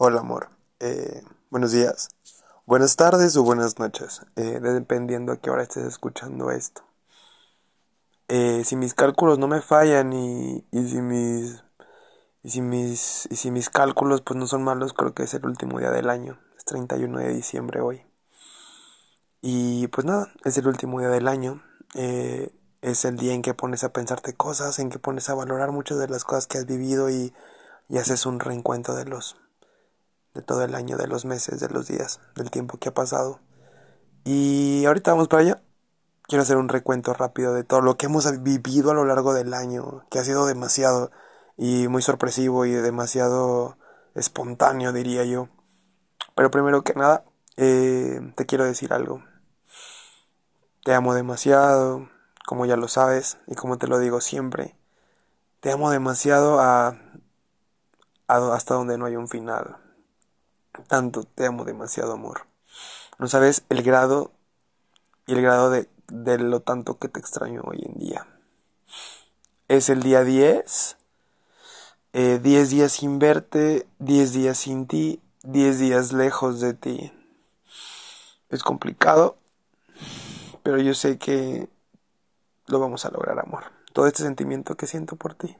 Hola amor, eh, buenos días, buenas tardes o buenas noches, eh, dependiendo a qué hora estés escuchando esto. Eh, si mis cálculos no me fallan y, y, si mis y si mis y si mis cálculos pues no son malos, creo que es el último día del año, es 31 de diciembre hoy. Y pues nada, es el último día del año. es el día en que pones a pensarte cosas, en que pones a valorar muchas de las cosas que has vivido y, y haces un reencuentro de los de todo el año, de los meses, de los días, del tiempo que ha pasado. Y ahorita vamos para allá. Quiero hacer un recuento rápido de todo lo que hemos vivido a lo largo del año, que ha sido demasiado y muy sorpresivo y demasiado espontáneo, diría yo. Pero primero que nada, eh, te quiero decir algo. Te amo demasiado, como ya lo sabes y como te lo digo siempre. Te amo demasiado a, a hasta donde no hay un final tanto, te amo demasiado, amor. No sabes el grado y el grado de, de lo tanto que te extraño hoy en día. Es el día 10, 10 eh, días sin verte, 10 días sin ti, 10 días lejos de ti. Es complicado, pero yo sé que lo vamos a lograr, amor. Todo este sentimiento que siento por ti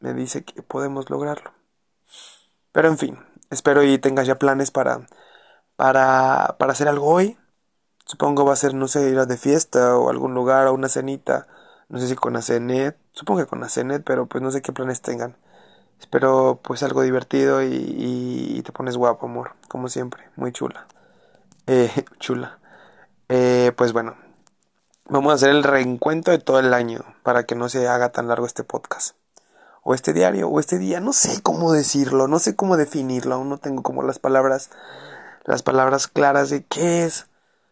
me dice que podemos lograrlo. Pero en fin, Espero y tengas ya planes para, para, para hacer algo hoy. Supongo va a ser, no sé, ir a de fiesta o algún lugar o una cenita. No sé si con Acenet. Supongo que con Acenet, pero pues no sé qué planes tengan. Espero pues algo divertido y, y, te pones guapo, amor. Como siempre. Muy chula. Eh, chula. Eh, pues bueno. Vamos a hacer el reencuentro de todo el año para que no se haga tan largo este podcast o este diario, o este día, no sé cómo decirlo, no sé cómo definirlo, aún no tengo como las palabras, las palabras claras de qué es.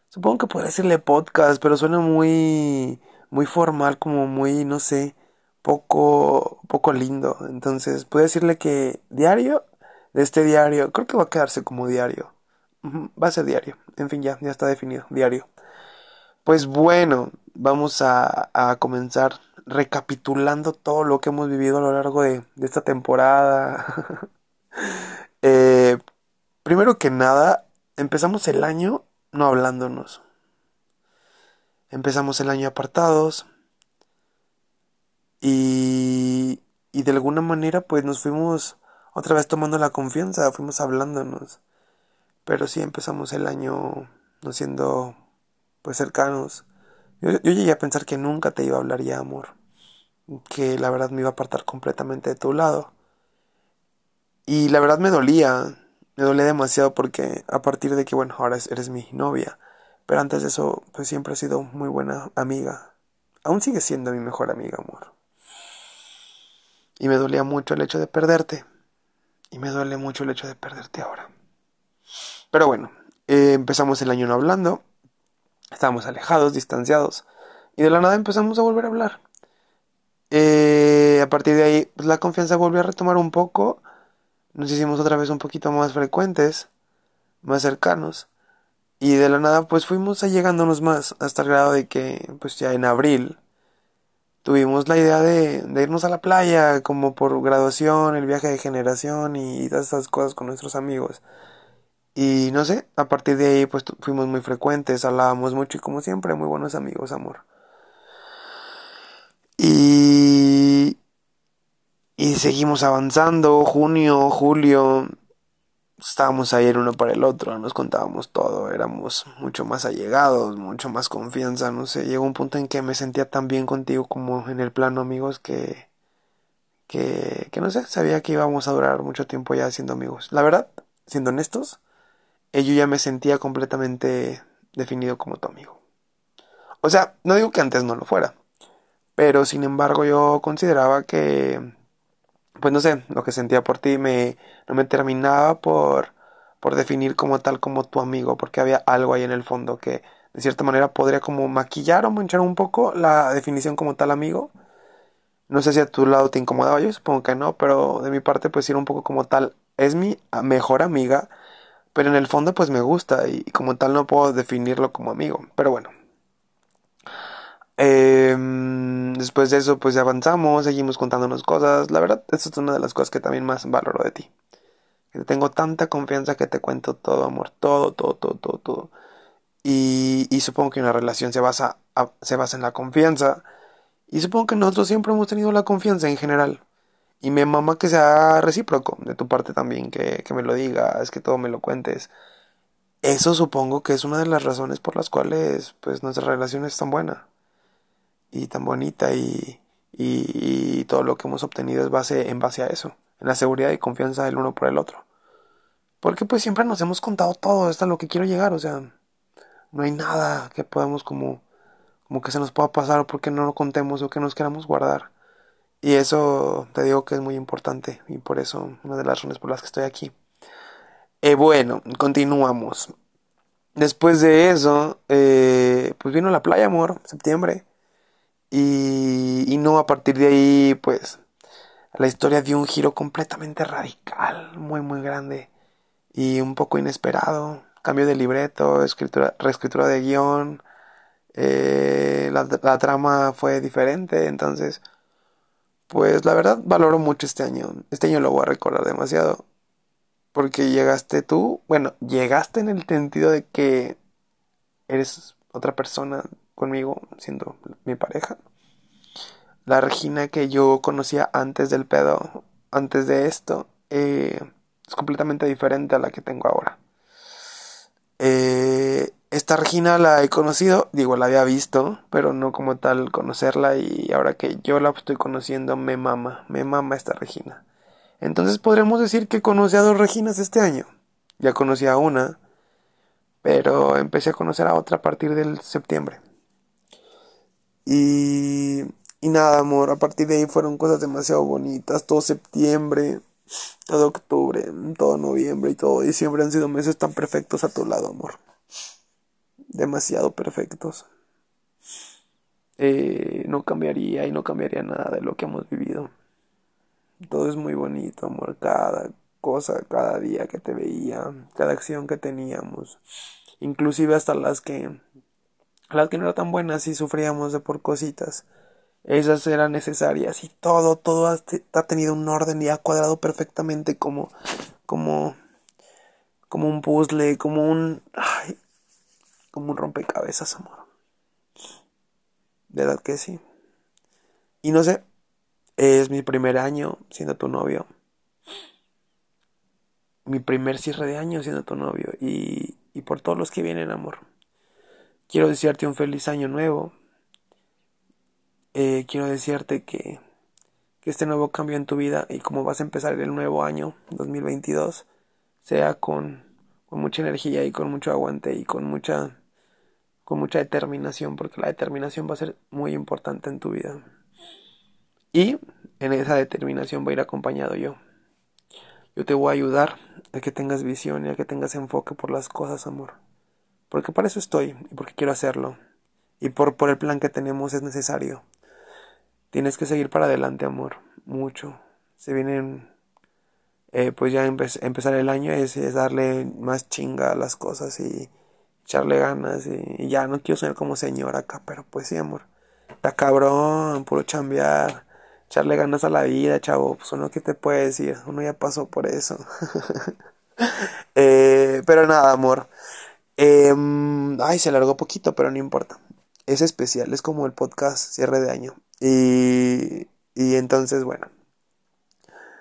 Supongo que podría decirle podcast, pero suena muy, muy formal, como muy, no sé, poco, poco lindo. Entonces, puedo decirle que diario, de este diario, creo que va a quedarse como diario. Va a ser diario. En fin, ya, ya está definido, diario. Pues bueno, vamos a, a comenzar recapitulando todo lo que hemos vivido a lo largo de, esta temporada. Eh, primero que nada, empezamos el año no hablándonos. Empezamos el año apartados. Y, y de alguna manera pues nos fuimos otra vez tomando la confianza, fuimos hablándonos. Pero sí empezamos el año no siendo pues cercanos. Yo, yo, llegué a pensar que nunca te iba a hablar ya amor que la verdad me iba a apartar completamente de tu lado. Y la verdad me dolía, me dolía demasiado porque a partir de que, bueno, ahora eres mi novia, pero antes de eso, pues siempre has sido muy buena amiga. Aún sigues siendo mi mejor amiga, amor. Y me dolía mucho el hecho de perderte. Y me duele mucho el hecho de perderte ahora. Pero bueno, eh, empezamos el año no hablando. Estábamos alejados, distanciados. Y de la nada empezamos a volver a hablar. Eh, a partir de ahí, pues la confianza volvió a retomar un poco. Nos hicimos otra vez un poquito más frecuentes, más cercanos. Y de la nada, pues fuimos allegándonos más, hasta el grado de que, pues ya en abril, tuvimos la idea de, de irnos a la playa, como por graduación, el viaje de generación y todas esas cosas con nuestros amigos. Y no sé, a partir de ahí, pues fuimos muy frecuentes, hablábamos mucho y como siempre, muy buenos amigos, amor. Y, y seguimos avanzando, junio, julio, estábamos ahí el uno para el otro, nos contábamos todo, éramos mucho más allegados, mucho más confianza, no sé, llegó un punto en que me sentía tan bien contigo como en el plano amigos que, que, que no sé, sabía que íbamos a durar mucho tiempo ya siendo amigos. La verdad, siendo honestos, yo ya me sentía completamente definido como tu amigo. O sea, no digo que antes no lo fuera, pero sin embargo yo consideraba que, pues no sé, lo que sentía por ti me, no me terminaba por, por definir como tal como tu amigo, porque había algo ahí en el fondo que de cierta manera podría como maquillar o manchar un poco la definición como tal amigo. No sé si a tu lado te incomodaba, yo supongo que no, pero de mi parte pues era un poco como tal, es mi mejor amiga, pero en el fondo pues me gusta y como tal no puedo definirlo como amigo, pero bueno, Em, después de eso, pues avanzamos, seguimos contándonos cosas. La verdad, esta es una de las cosas que también más valoro de ti. Tengo tanta confianza que te cuento todo, amor. Todo, todo, todo, todo, todo. Y, y supongo que una relación se basa, se basa en la confianza. Y supongo que nosotros siempre hemos tenido la confianza en general. Y me mama que sea recíproco, de tu parte también, que, que me lo digas, que todo me lo cuentes. Eso supongo que es una de las razones por las cuales pues nuestra relación es tan buena y tan bonita y, y, todo lo que hemos obtenido es base en base a eso, en la seguridad y confianza del uno por el otro. Porque pues siempre nos hemos contado todo, es lo que quiero llegar, o sea, no hay nada que podamos como como que se nos pueda pasar o porque no lo contemos o que nos queramos guardar. Y eso te digo que es muy importante y por eso una de las razones por las que estoy aquí. Eh, bueno, continuamos. Después de eso, eh, pues vino la playa, amor, septiembre. Y, y no, a partir de ahí, pues, la historia dio un giro completamente radical, muy, muy grande y un poco inesperado. Cambio de libreto, escritura, reescritura de guion, eh, la, la, trama fue diferente, entonces, pues la verdad valoro mucho este año. Este año lo voy a recordar demasiado. Porque llegaste tú, bueno, llegaste en el sentido de que eres otra persona conmigo, siendo mi pareja. La Regina que yo conocía antes del pedo, antes de esto, eh, es completamente diferente a la que tengo ahora. Eh, esta Regina la he conocido, digo, la había visto, pero no como tal conocerla y ahora que yo la estoy conociendo me mama, me mama esta Regina. Entonces podremos decir que conocí a dos Reginas este año. Ya conocí a una, pero empecé a conocer a otra a partir del septiembre. Y, y nada, amor, a partir de ahí fueron cosas demasiado bonitas. Todo septiembre, todo octubre, todo noviembre y todo diciembre han sido meses tan perfectos a tu lado, amor demasiado perfectos. Eh, no cambiaría y no cambiaría nada de lo que hemos vivido. Todo es muy bonito, amor. Cada cosa, cada día que te veía, cada acción que teníamos, inclusive hasta las que las que no eran tan buenas y sufríamos de por cositas. Esas eran necesarias y todo, todo ha, ha tenido un orden y ha cuadrado perfectamente como, como, como un puzzle, como un, ay, como un rompecabezas, amor. De verdad que sí. Y no sé, es mi primer año siendo tu novio. Mi primer cierre de año siendo tu novio. Y, y por todos los que vienen, amor. Quiero desearte un feliz año nuevo. Eh, quiero decirte que, que este nuevo cambio en tu vida y como vas a empezar el nuevo año 2022 sea con, con mucha energía y con mucho aguante y con mucha con mucha determinación, porque la determinación va a ser muy importante en tu vida. Y en esa determinación va a ir acompañado yo. Yo te voy a ayudar a que tengas visión y a que tengas enfoque por las cosas, amor. Porque para eso estoy y porque quiero hacerlo. Y por, por el plan que tenemos es necesario. Tienes que seguir para adelante, amor. Mucho. Se vienen, eh, pues ya empezar el año es, es darle más chinga a las cosas y echarle ganas y, ya no quiero ser como señor acá, pero pues sí, amor. Está cabrón, puro chambear, echarle ganas a la vida, chavo, pues uno que te puede decir, uno ya pasó por eso. eh, pero nada, amor. Eh, ay, se alargó poquito, pero no importa. Es especial, es como el podcast cierre de año. Y, y entonces, bueno.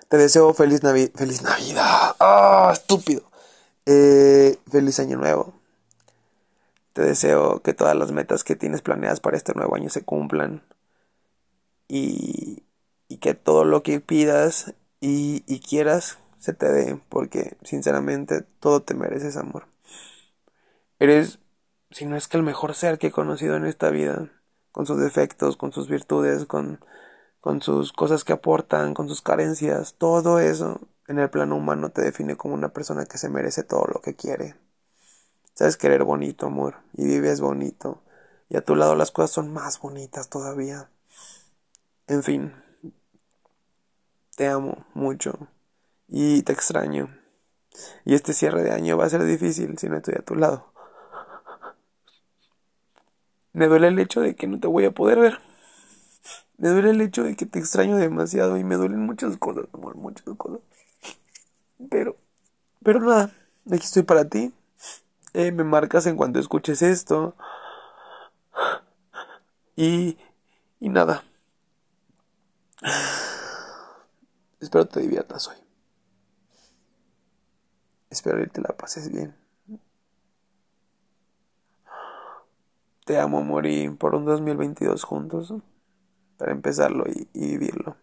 Te deseo feliz, Navi feliz Navidad. ¡Ah, estúpido! Eh, feliz año nuevo. Deseo que todas las metas que tienes planeadas para este nuevo año se cumplan y, que todo lo que pidas y, quieras se te dé, porque sinceramente todo te mereces amor. Eres, si no es que el mejor ser que he conocido en esta vida, con sus defectos, con sus virtudes, con sus cosas que aportan, con sus carencias, todo eso en el plano humano te define como una persona que se merece todo lo que quiere. Sabes querer bonito, amor, y vives bonito. Y a tu lado las cosas son más bonitas todavía. En fin, te amo mucho y te extraño. Y este cierre de año va a ser difícil si no estoy a tu lado. Me duele el hecho de que no te voy a poder ver. Me duele el hecho de que te extraño demasiado y me duelen muchas cosas, amor, muchas cosas. Pero Pero nada, aquí estoy para ti. Eh, me marcas en cuanto escuches esto. Y, y nada. Espero te diviertas hoy. Espero que te la pases bien. Te amo morir por un 2022 juntos. Para empezarlo y, vivirlo.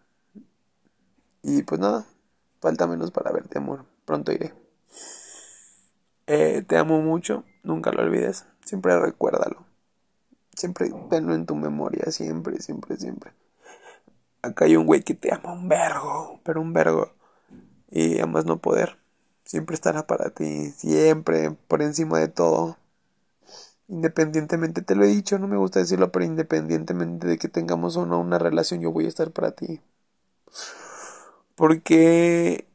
Y pues nada, falta menos para verte, amor. Pronto iré. Eh, te amo mucho, nunca lo olvides. Siempre recuérdalo. Siempre tenlo en tu memoria, siempre, siempre, siempre. Acá hay un güey que te ama un vergo, pero un vergo. Y amas no poder. Siempre estará para ti, siempre, por encima de todo. Independientemente, te lo he dicho, no me gusta decirlo, pero independientemente de que tengamos o no una relación, yo voy a estar para ti. Porque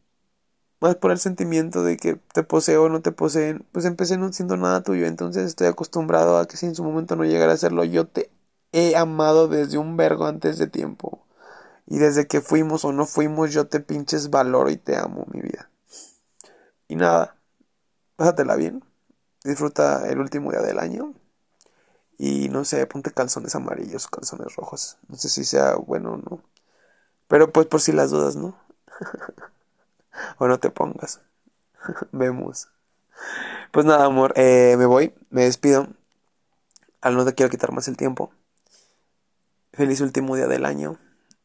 más por el sentimiento de que te poseo o no te poseen, pues empecé no siendo nada tuyo, entonces estoy acostumbrado a que si en su momento no llegara a serlo, yo te he amado desde un vergo antes de tiempo. Y desde que fuimos o no fuimos, yo te pinches valoro y te amo, mi vida. Y nada, pásatela bien. Disfruta el último día del año. Y no sé, ponte calzones amarillos, calzones rojos. No sé si sea bueno o no. Pero pues por si las dudas, ¿no? o no te pongas. Vemos. Pues nada, amor, eh, me voy, me despido. Al no te quiero quitar más el tiempo. Feliz último día del año.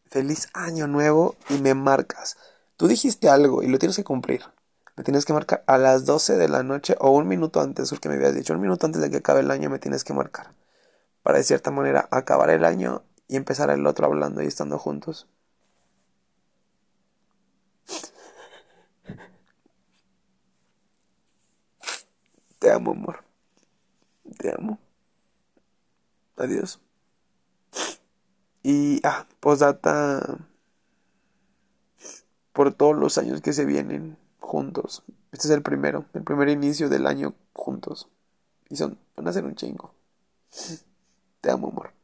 Feliz año nuevo y me marcas. Tú dijiste algo y lo tienes que cumplir. Me tienes que marcar a las 12 de la noche o un minuto antes, porque me habías dicho, un minuto antes de que acabe el año me tienes que marcar. Para de cierta manera acabar el año y empezar el otro hablando y estando juntos. Te amo, amor. Te amo. Adiós. Y, ah, posdata por todos los años que se vienen juntos. Este es el primero, el primer inicio del año juntos. Y son, van a ser un chingo. Te amo, amor.